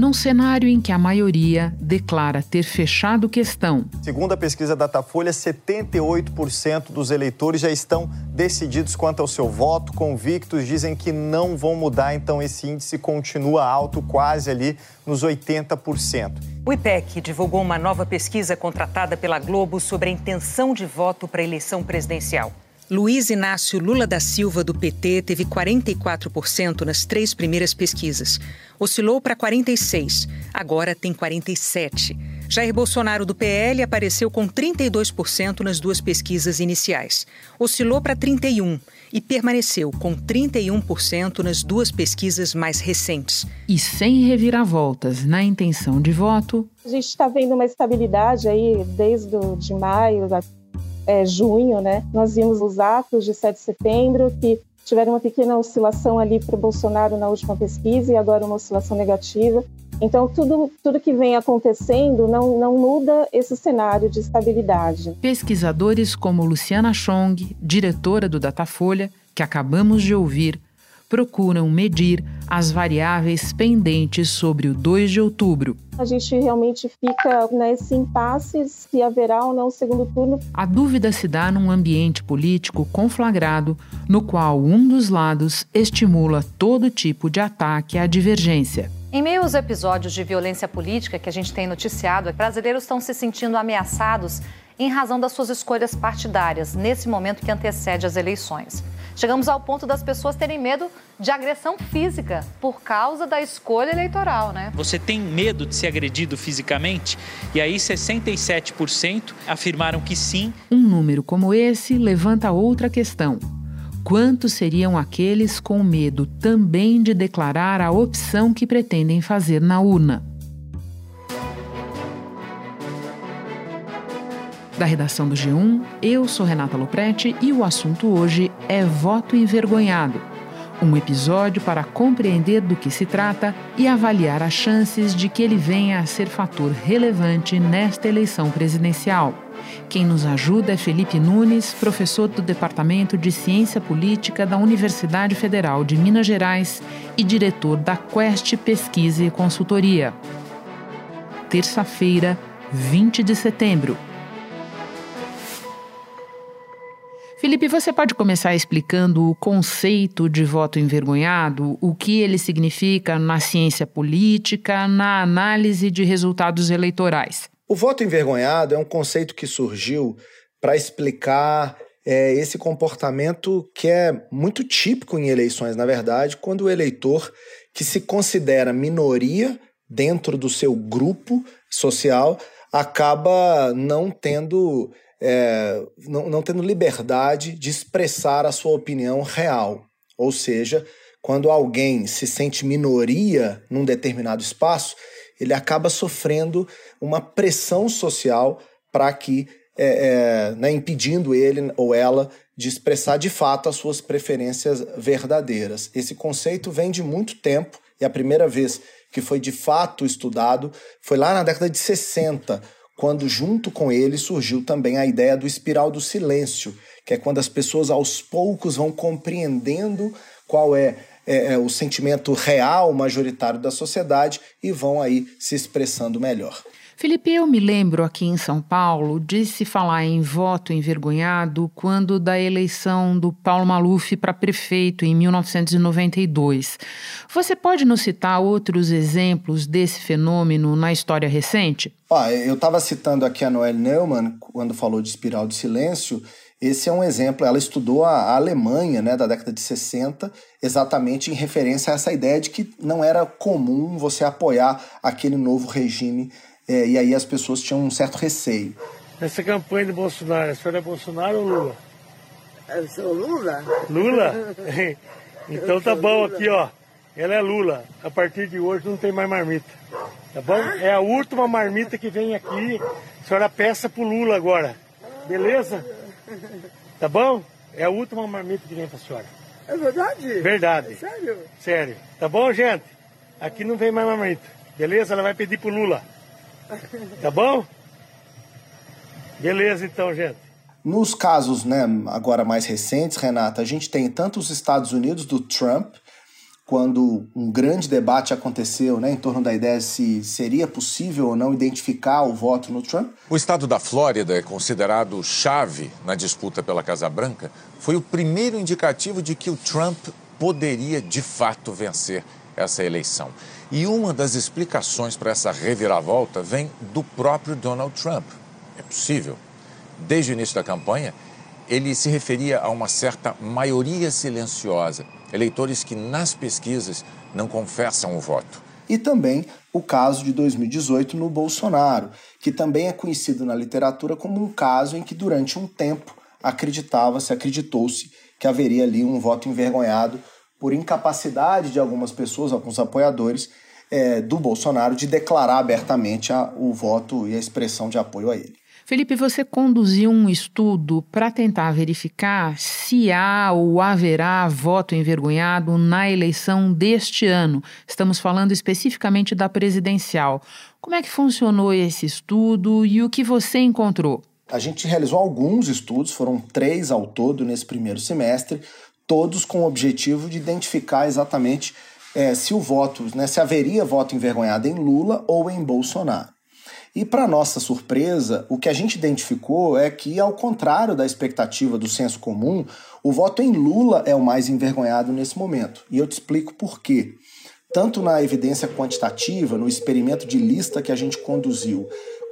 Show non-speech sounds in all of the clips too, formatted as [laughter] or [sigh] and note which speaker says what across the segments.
Speaker 1: num cenário em que a maioria declara ter fechado questão.
Speaker 2: Segundo a pesquisa Datafolha, 78% dos eleitores já estão decididos quanto ao seu voto, convictos, dizem que não vão mudar, então esse índice continua alto, quase ali nos 80%.
Speaker 3: O IPEC divulgou uma nova pesquisa contratada pela Globo sobre a intenção de voto para a eleição presidencial. Luiz Inácio Lula da Silva, do PT, teve 44% nas três primeiras pesquisas. Oscilou para 46%, agora tem 47%. Jair Bolsonaro, do PL, apareceu com 32% nas duas pesquisas iniciais. Oscilou para 31% e permaneceu com 31% nas duas pesquisas mais recentes.
Speaker 1: E sem reviravoltas na intenção de voto.
Speaker 4: A gente está vendo uma estabilidade aí desde de maio é, junho, né, nós vimos os atos de 7 de setembro, que tiveram uma pequena oscilação ali para o Bolsonaro na última pesquisa e agora uma oscilação negativa. Então, tudo, tudo que vem acontecendo não, não muda esse cenário de estabilidade.
Speaker 1: Pesquisadores como Luciana Chong, diretora do Datafolha, que acabamos de ouvir, procuram medir as variáveis pendentes sobre o 2 de outubro.
Speaker 4: A gente realmente fica nesse impasse se haverá ou não o segundo turno.
Speaker 1: A dúvida se dá num ambiente político conflagrado, no qual um dos lados estimula todo tipo de ataque à divergência.
Speaker 5: Em meio aos episódios de violência política que a gente tem noticiado, brasileiros estão se sentindo ameaçados em razão das suas escolhas partidárias nesse momento que antecede as eleições. Chegamos ao ponto das pessoas terem medo de agressão física por causa da escolha eleitoral, né?
Speaker 6: Você tem medo de ser agredido fisicamente? E aí 67% afirmaram que sim.
Speaker 1: Um número como esse levanta outra questão. Quantos seriam aqueles com medo também de declarar a opção que pretendem fazer na urna? Da redação do G1, eu sou Renata Loprete e o assunto hoje é voto envergonhado. Um episódio para compreender do que se trata e avaliar as chances de que ele venha a ser fator relevante nesta eleição presidencial. Quem nos ajuda é Felipe Nunes, professor do Departamento de Ciência Política da Universidade Federal de Minas Gerais e diretor da Quest Pesquisa e Consultoria. Terça-feira, 20 de setembro. Felipe, você pode começar explicando o conceito de voto envergonhado, o que ele significa na ciência política, na análise de resultados eleitorais?
Speaker 7: O voto envergonhado é um conceito que surgiu para explicar é, esse comportamento que é muito típico em eleições, na verdade, quando o eleitor que se considera minoria dentro do seu grupo social acaba não tendo é, não, não tendo liberdade de expressar a sua opinião real. Ou seja, quando alguém se sente minoria num determinado espaço, ele acaba sofrendo uma pressão social para que, é, é, né, impedindo ele ou ela de expressar de fato as suas preferências verdadeiras. Esse conceito vem de muito tempo e a primeira vez que foi de fato estudado foi lá na década de 60, quando junto com ele surgiu também a ideia do espiral do silêncio, que é quando as pessoas aos poucos vão compreendendo qual é, é, é o sentimento real majoritário da sociedade e vão aí se expressando melhor.
Speaker 1: Felipe, eu me lembro aqui em São Paulo de se falar em voto envergonhado quando da eleição do Paulo Maluf para prefeito em 1992. Você pode nos citar outros exemplos desse fenômeno na história recente?
Speaker 7: Ah, eu estava citando aqui a Noelle Neumann quando falou de espiral de silêncio. Esse é um exemplo. Ela estudou a Alemanha, né, da década de 60, exatamente em referência a essa ideia de que não era comum você apoiar aquele novo regime é, e aí as pessoas tinham um certo receio.
Speaker 8: Essa campanha de Bolsonaro, a senhora é Bolsonaro ou Lula?
Speaker 9: Eu sou Lula.
Speaker 8: Lula? [laughs] [laughs] então tá bom aqui, ó. Ela é Lula. A partir de hoje não tem mais marmita. Tá bom? Ah? É a última marmita que vem aqui. A senhora peça pro Lula agora. Beleza? Tá bom? É a última marmita que vem pra senhora.
Speaker 9: É verdade?
Speaker 8: Verdade.
Speaker 9: É sério?
Speaker 8: Sério. Tá bom, gente? Aqui não vem mais marmita. Beleza? Ela vai pedir pro Lula. Tá bom? Beleza, então, gente.
Speaker 7: Nos casos, né, agora mais recentes, Renata, a gente tem tanto os Estados Unidos do Trump, quando um grande debate aconteceu né, em torno da ideia de se seria possível ou não identificar o voto no Trump.
Speaker 10: O estado da Flórida é considerado chave na disputa pela Casa Branca. Foi o primeiro indicativo de que o Trump poderia de fato vencer essa eleição. E uma das explicações para essa reviravolta vem do próprio Donald Trump. É possível. Desde o início da campanha, ele se referia a uma certa maioria silenciosa, eleitores que nas pesquisas não confessam o voto.
Speaker 7: E também o caso de 2018 no Bolsonaro, que também é conhecido na literatura como um caso em que durante um tempo acreditava-se, acreditou-se que haveria ali um voto envergonhado por incapacidade de algumas pessoas, alguns apoiadores é, do Bolsonaro, de declarar abertamente a, o voto e a expressão de apoio a ele.
Speaker 1: Felipe, você conduziu um estudo para tentar verificar se há ou haverá voto envergonhado na eleição deste ano. Estamos falando especificamente da presidencial. Como é que funcionou esse estudo e o que você encontrou?
Speaker 7: A gente realizou alguns estudos, foram três ao todo nesse primeiro semestre, todos com o objetivo de identificar exatamente é, se o voto, né, se haveria voto envergonhado em Lula ou em Bolsonaro. E, para nossa surpresa, o que a gente identificou é que, ao contrário da expectativa do senso comum, o voto em Lula é o mais envergonhado nesse momento. E eu te explico por quê. Tanto na evidência quantitativa, no experimento de lista que a gente conduziu,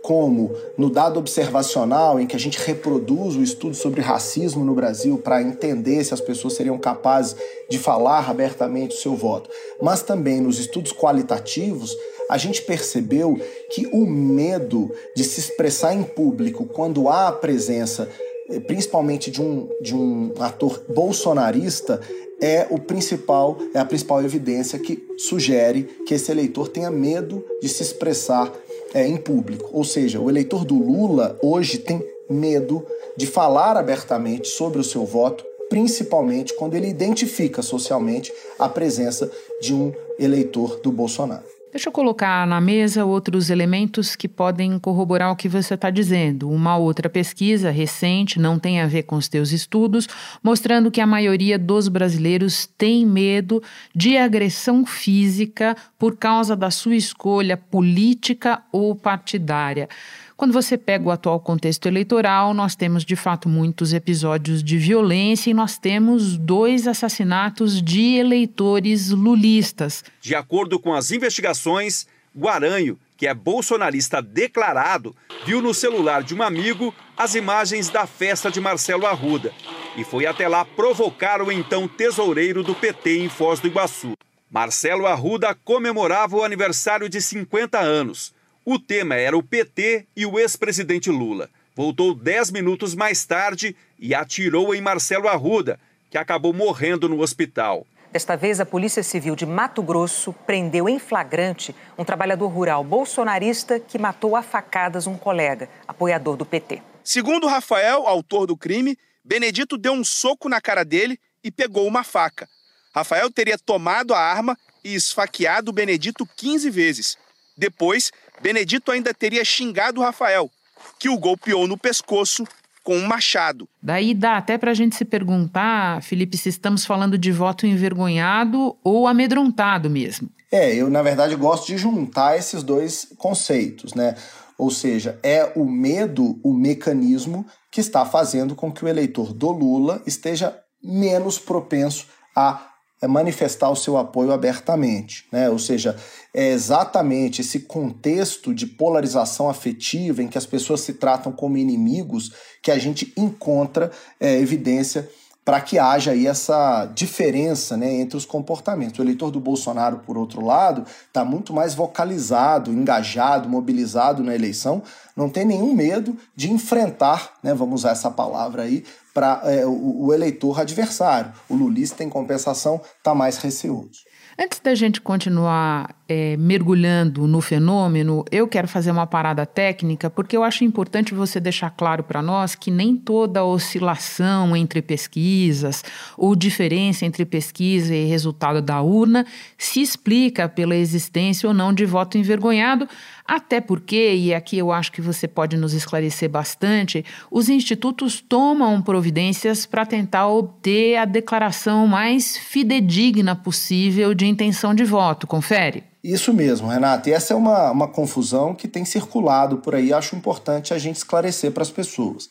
Speaker 7: como no dado observacional, em que a gente reproduz o estudo sobre racismo no Brasil para entender se as pessoas seriam capazes de falar abertamente o seu voto, mas também nos estudos qualitativos, a gente percebeu que o medo de se expressar em público quando há a presença, eh, principalmente de um, de um ator bolsonarista, é o principal, é a principal evidência que sugere que esse eleitor tenha medo de se expressar é, em público. Ou seja, o eleitor do Lula hoje tem medo de falar abertamente sobre o seu voto, principalmente quando ele identifica socialmente a presença de um eleitor do Bolsonaro.
Speaker 1: Deixa eu colocar na mesa outros elementos que podem corroborar o que você está dizendo. Uma outra pesquisa recente, não tem a ver com os teus estudos, mostrando que a maioria dos brasileiros tem medo de agressão física por causa da sua escolha política ou partidária. Quando você pega o atual contexto eleitoral, nós temos de fato muitos episódios de violência e nós temos dois assassinatos de eleitores lulistas.
Speaker 11: De acordo com as investigações, Guaranho, que é bolsonarista declarado, viu no celular de um amigo as imagens da festa de Marcelo Arruda e foi até lá provocar o então tesoureiro do PT em Foz do Iguaçu. Marcelo Arruda comemorava o aniversário de 50 anos. O tema era o PT e o ex-presidente Lula. Voltou dez minutos mais tarde e atirou em Marcelo Arruda, que acabou morrendo no hospital.
Speaker 3: Desta vez, a Polícia Civil de Mato Grosso prendeu em flagrante um trabalhador rural bolsonarista que matou a facadas um colega, apoiador do PT.
Speaker 12: Segundo Rafael, autor do crime, Benedito deu um soco na cara dele e pegou uma faca. Rafael teria tomado a arma e esfaqueado Benedito 15 vezes. Depois, Benedito ainda teria xingado Rafael, que o golpeou no pescoço com um machado.
Speaker 1: Daí dá até para a gente se perguntar, Felipe, se estamos falando de voto envergonhado ou amedrontado mesmo.
Speaker 7: É, eu na verdade gosto de juntar esses dois conceitos, né? Ou seja, é o medo o mecanismo que está fazendo com que o eleitor do Lula esteja menos propenso a é manifestar o seu apoio abertamente, né? Ou seja, é exatamente esse contexto de polarização afetiva em que as pessoas se tratam como inimigos que a gente encontra é, evidência para que haja aí essa diferença né, entre os comportamentos. O eleitor do Bolsonaro, por outro lado, está muito mais vocalizado, engajado, mobilizado na eleição, não tem nenhum medo de enfrentar, né, vamos usar essa palavra aí, para é, o, o, eleitor adversário. O lulista, em compensação, está mais receoso.
Speaker 1: Antes da gente continuar é, mergulhando no fenômeno, eu quero fazer uma parada técnica, porque eu acho importante você deixar claro para nós que nem toda oscilação entre pesquisas ou diferença entre pesquisa e resultado da urna se explica pela existência ou não de voto envergonhado, até porque, e aqui eu acho que você pode nos esclarecer bastante, os institutos tomam providências para tentar obter a declaração mais fidedigna possível de intenção de voto. Confere.
Speaker 7: Isso mesmo, Renato. E essa é uma, uma confusão que tem circulado por aí. Acho importante a gente esclarecer para as pessoas.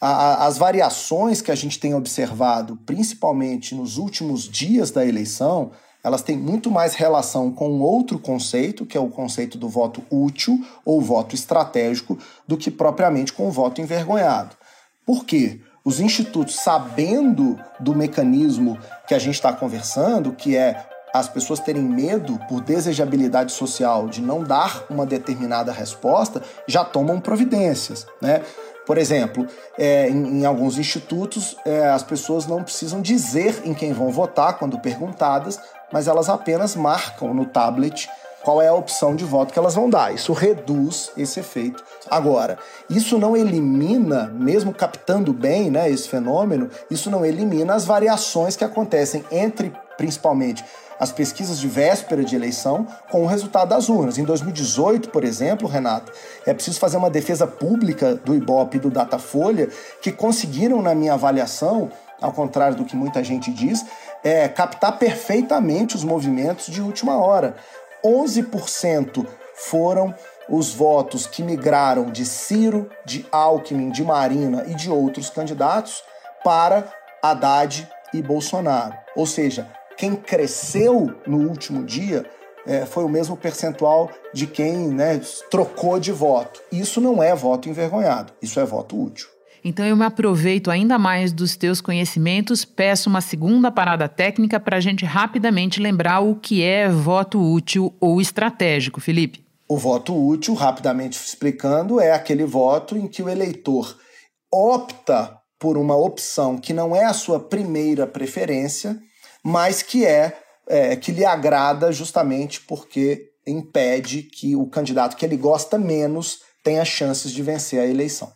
Speaker 7: A, a, as variações que a gente tem observado, principalmente nos últimos dias da eleição, elas têm muito mais relação com outro conceito, que é o conceito do voto útil ou voto estratégico, do que propriamente com o voto envergonhado. Por quê? Os institutos, sabendo do mecanismo que a gente está conversando, que é as pessoas terem medo por desejabilidade social de não dar uma determinada resposta, já tomam providências, né? Por exemplo, é, em, em, alguns institutos, é, as pessoas não precisam dizer em quem vão votar quando perguntadas, mas elas apenas marcam no tablet qual é a opção de voto que elas vão dar. Isso reduz esse efeito. Agora, isso não elimina, mesmo captando bem né, esse fenômeno, isso não elimina as variações que acontecem entre, principalmente, as pesquisas de véspera de eleição com o resultado das urnas. Em 2018, por exemplo, Renato, é preciso fazer uma defesa pública do Ibope e do Datafolha que conseguiram, na minha avaliação, ao contrário do que muita gente diz, é, captar perfeitamente os movimentos de última hora. 11% foram os votos que migraram de Ciro, de Alckmin, de Marina e de outros candidatos para Haddad e Bolsonaro. Ou seja, quem cresceu no último dia é, foi o mesmo percentual de quem né, trocou de voto. Isso não é voto envergonhado, isso é voto útil.
Speaker 1: Então eu me aproveito ainda mais dos teus conhecimentos, peço uma segunda parada técnica para a gente rapidamente lembrar o que é voto útil ou estratégico, Felipe.
Speaker 7: O voto útil, rapidamente explicando, é aquele voto em que o eleitor opta por uma opção que não é a sua primeira preferência, mas que é, é que lhe agrada justamente porque impede que o candidato que ele gosta menos tenha chances de vencer a eleição.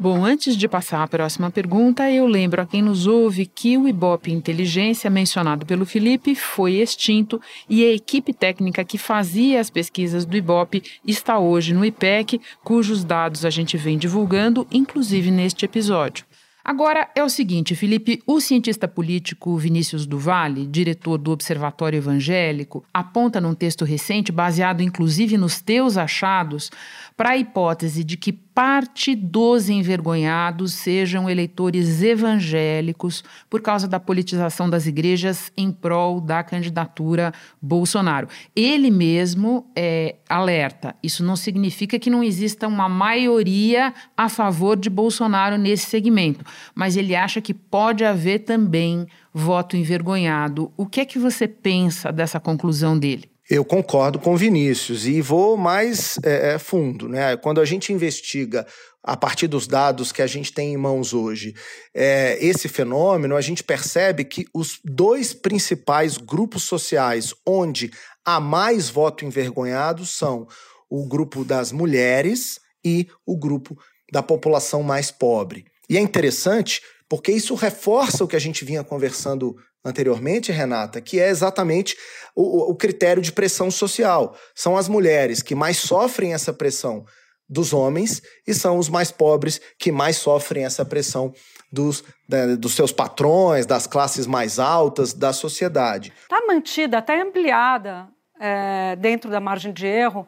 Speaker 1: Bom, antes de passar à próxima pergunta, eu lembro a quem nos ouve que o Ibope Inteligência, mencionado pelo Felipe, foi extinto e a equipe técnica que fazia as pesquisas do Ibope está hoje no IPEC, cujos dados a gente vem divulgando, inclusive neste episódio. Agora é o seguinte, Felipe, o cientista político Vinícius Duvalle, diretor do Observatório Evangélico, aponta num texto recente, baseado inclusive nos teus achados, para a hipótese de que parte dos envergonhados sejam eleitores evangélicos por causa da politização das igrejas em prol da candidatura Bolsonaro. Ele mesmo é, alerta: isso não significa que não exista uma maioria a favor de Bolsonaro nesse segmento, mas ele acha que pode haver também voto envergonhado. O que é que você pensa dessa conclusão dele?
Speaker 7: Eu concordo com Vinícius e vou mais é, é, fundo. Né? Quando a gente investiga a partir dos dados que a gente tem em mãos hoje, é, esse fenômeno, a gente percebe que os dois principais grupos sociais onde há mais voto envergonhado são o grupo das mulheres e o grupo da população mais pobre. E é interessante porque isso reforça o que a gente vinha conversando anteriormente, Renata, que é exatamente o, o critério de pressão social. São as mulheres que mais sofrem essa pressão dos homens e são os mais pobres que mais sofrem essa pressão dos, né, dos seus patrões, das classes mais altas da sociedade.
Speaker 13: Está mantida, até ampliada é, dentro da margem de erro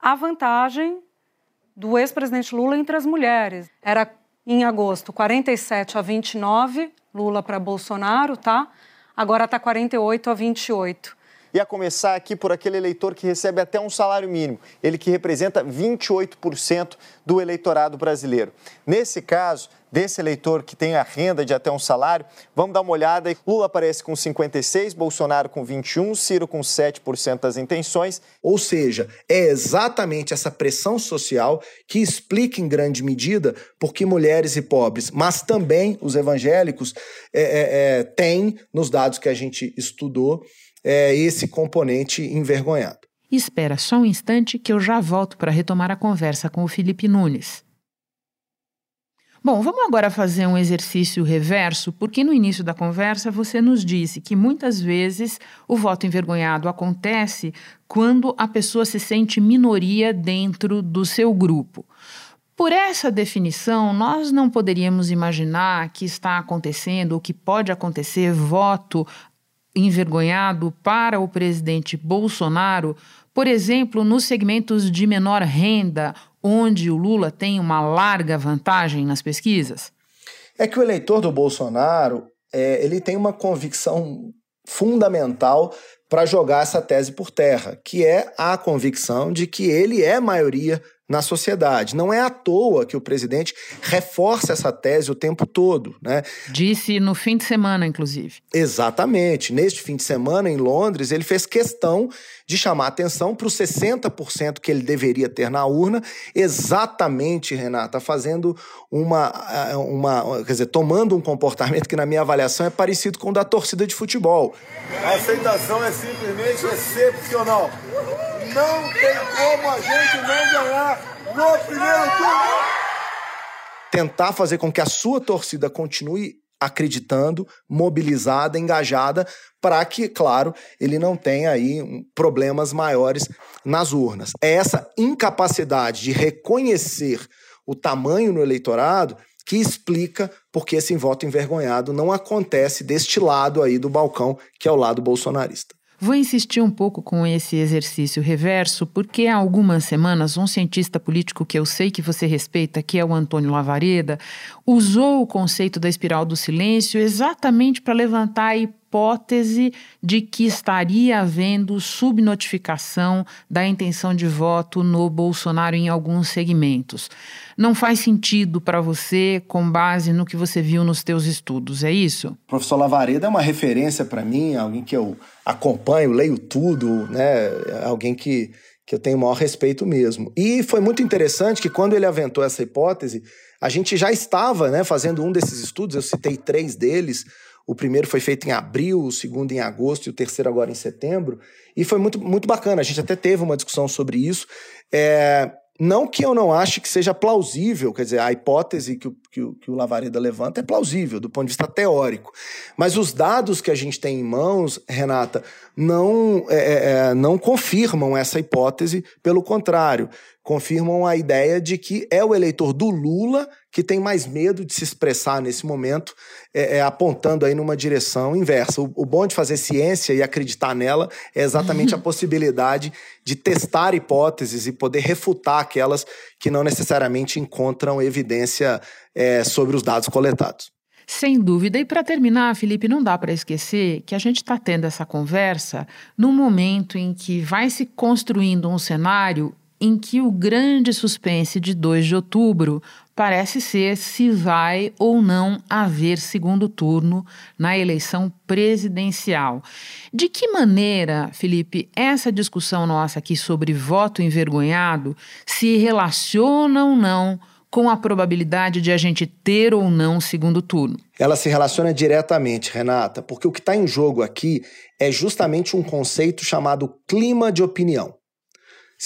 Speaker 13: a vantagem do ex-presidente Lula entre as mulheres. Era em agosto 47 a 29 Lula para Bolsonaro, tá? Agora está 48 a 28
Speaker 2: e a começar aqui por aquele eleitor que recebe até um salário mínimo, ele que representa 28% do eleitorado brasileiro. Nesse caso, desse eleitor que tem a renda de até um salário, vamos dar uma olhada. Lula aparece com 56, Bolsonaro com 21, Ciro com 7% das intenções.
Speaker 7: Ou seja, é exatamente essa pressão social que explica em grande medida porque mulheres e pobres, mas também os evangélicos, é, é, é, têm, nos dados que a gente estudou, é, esse componente envergonhado.
Speaker 1: Espera só um instante que eu já volto para retomar a conversa com o Felipe Nunes. Bom, vamos agora fazer um exercício reverso, porque no início da conversa você nos disse que muitas vezes o voto envergonhado acontece quando a pessoa se sente minoria dentro do seu grupo. Por essa definição, nós não poderíamos imaginar que está acontecendo ou que pode acontecer voto envergonhado para o presidente Bolsonaro, por exemplo, nos segmentos de menor renda, onde o Lula tem uma larga vantagem nas pesquisas?
Speaker 7: É que o eleitor do Bolsonaro é, ele tem uma convicção fundamental para jogar essa tese por terra, que é a convicção de que ele é maioria na sociedade. Não é à toa que o presidente reforça essa tese o tempo todo, né?
Speaker 1: Disse no fim de semana, inclusive.
Speaker 7: Exatamente. Neste fim de semana, em Londres, ele fez questão de chamar atenção para os 60% que ele deveria ter na urna, exatamente, Renata, fazendo uma, eh, uma. Quer dizer, tomando um comportamento que, na minha avaliação, é parecido com o da torcida de futebol.
Speaker 14: A aceitação é simplesmente excepcional. Não tem como a gente não ganhar no primeiro turno.
Speaker 7: Tentar fazer com que a sua torcida continue acreditando, mobilizada, engajada, para que, claro, ele não tenha aí problemas maiores nas urnas. É essa incapacidade de reconhecer o tamanho no eleitorado que explica porque esse voto envergonhado não acontece deste lado aí do balcão, que é o lado bolsonarista.
Speaker 1: Vou insistir um pouco com esse exercício reverso, porque há algumas semanas um cientista político que eu sei que você respeita, que é o Antônio Lavareda, usou o conceito da espiral do silêncio exatamente para levantar a de que estaria havendo subnotificação da intenção de voto no Bolsonaro em alguns segmentos. Não faz sentido para você com base no que você viu nos teus estudos, é isso? O
Speaker 7: professor Lavareda é uma referência para mim, alguém que eu acompanho, leio tudo, né? Alguém que que eu tenho o maior respeito mesmo. E foi muito interessante que quando ele aventou essa hipótese, a gente já estava né, fazendo um desses estudos, eu citei três deles, o primeiro foi feito em abril, o segundo em agosto e o terceiro agora em setembro. E foi muito, muito bacana. A gente até teve uma discussão sobre isso. É, não que eu não ache que seja plausível, quer dizer, a hipótese que o, que o, que o Lavareda levanta é plausível do ponto de vista teórico. Mas os dados que a gente tem em mãos, Renata, não, é, é, é não confirmam essa hipótese, pelo contrário confirmam a ideia de que é o eleitor do Lula que tem mais medo de se expressar nesse momento, é, é, apontando aí numa direção inversa. O, o, bom de fazer ciência e acreditar nela é exatamente a [laughs] possibilidade de testar hipóteses e poder refutar aquelas que não necessariamente encontram evidência é, sobre os dados coletados.
Speaker 1: Sem dúvida. E para terminar, Felipe, não dá para esquecer que a gente está tendo essa conversa num momento em que vai se construindo um cenário em que o grande suspense de 2 de outubro parece ser se vai ou não haver segundo turno na eleição presidencial. De que maneira, Felipe, essa discussão nossa aqui sobre voto envergonhado se relaciona ou não com a probabilidade de a gente ter ou não segundo turno?
Speaker 7: Ela se relaciona diretamente, Renata, porque o que está em jogo aqui é justamente um conceito chamado clima de opinião.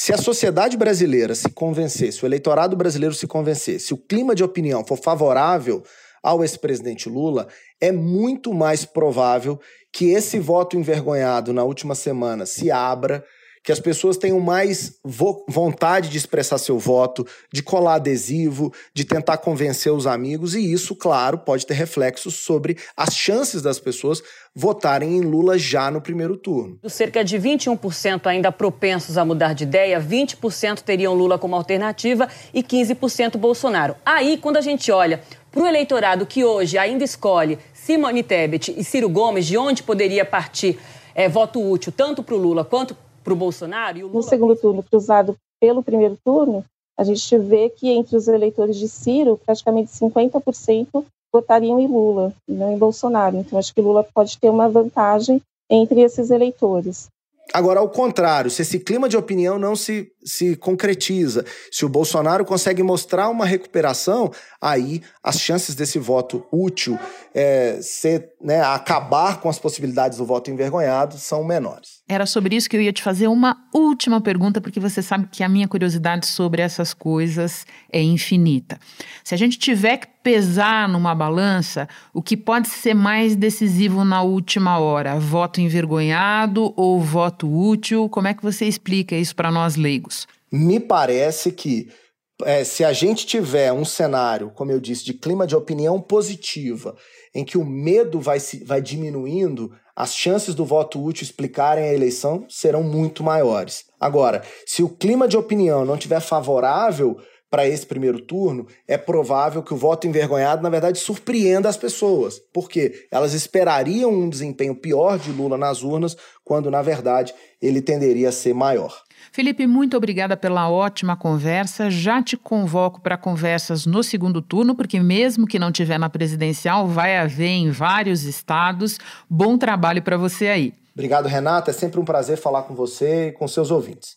Speaker 7: Se a sociedade brasileira se convencer, se o eleitorado brasileiro se convencer, se o clima de opinião for favorável ao ex-presidente Lula, é muito mais provável que esse voto envergonhado na última semana se abra que as pessoas tenham mais vo vontade de expressar seu voto, de colar adesivo, de tentar convencer os amigos, e isso, claro, pode ter reflexos sobre as chances das pessoas votarem em Lula já no primeiro turno.
Speaker 15: Cerca de 21% ainda propensos a mudar de ideia, 20% teriam Lula como alternativa e 15% Bolsonaro. Aí, quando a gente olha para o eleitorado que hoje ainda escolhe Simone Tebet e Ciro Gomes, de onde poderia partir é, voto útil tanto para o Lula quanto para o Bolsonaro? E o Lula...
Speaker 4: No segundo turno, cruzado pelo primeiro turno, a gente vê que entre os eleitores de Ciro, praticamente 50% votariam em Lula não em Bolsonaro. Então, acho que Lula pode ter uma vantagem entre esses eleitores.
Speaker 7: Agora, ao contrário, se esse clima de opinião não se, se concretiza, se o Bolsonaro consegue mostrar uma recuperação, aí as chances desse voto útil é, ser, né, acabar com as possibilidades do voto envergonhado são menores.
Speaker 1: Era sobre isso que eu ia te fazer uma última pergunta, porque você sabe que a minha curiosidade sobre essas coisas é infinita. Se a gente tiver que pesar numa balança, o que pode ser mais decisivo na última hora, voto envergonhado ou voto útil? Como é que você explica isso para nós leigos?
Speaker 7: Me parece que é, se a gente tiver um cenário, como eu disse, de clima de opinião positiva, em que o medo vai, se, vai diminuindo, as chances do voto útil explicarem a eleição serão muito maiores. Agora, se o clima de opinião não estiver favorável para esse primeiro turno, é provável que o voto envergonhado, na verdade, surpreenda as pessoas, porque elas esperariam um desempenho pior de Lula nas urnas, quando, na verdade, ele tenderia a ser maior.
Speaker 1: Felipe, muito obrigada pela ótima conversa. Já te convoco para conversas no segundo turno, porque mesmo que não tiver na presidencial, vai haver em vários estados. Bom trabalho para você aí.
Speaker 7: Obrigado, Renata. É sempre um prazer falar com você e com seus ouvintes.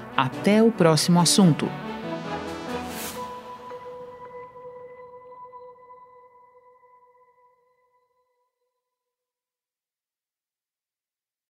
Speaker 1: Até o próximo assunto.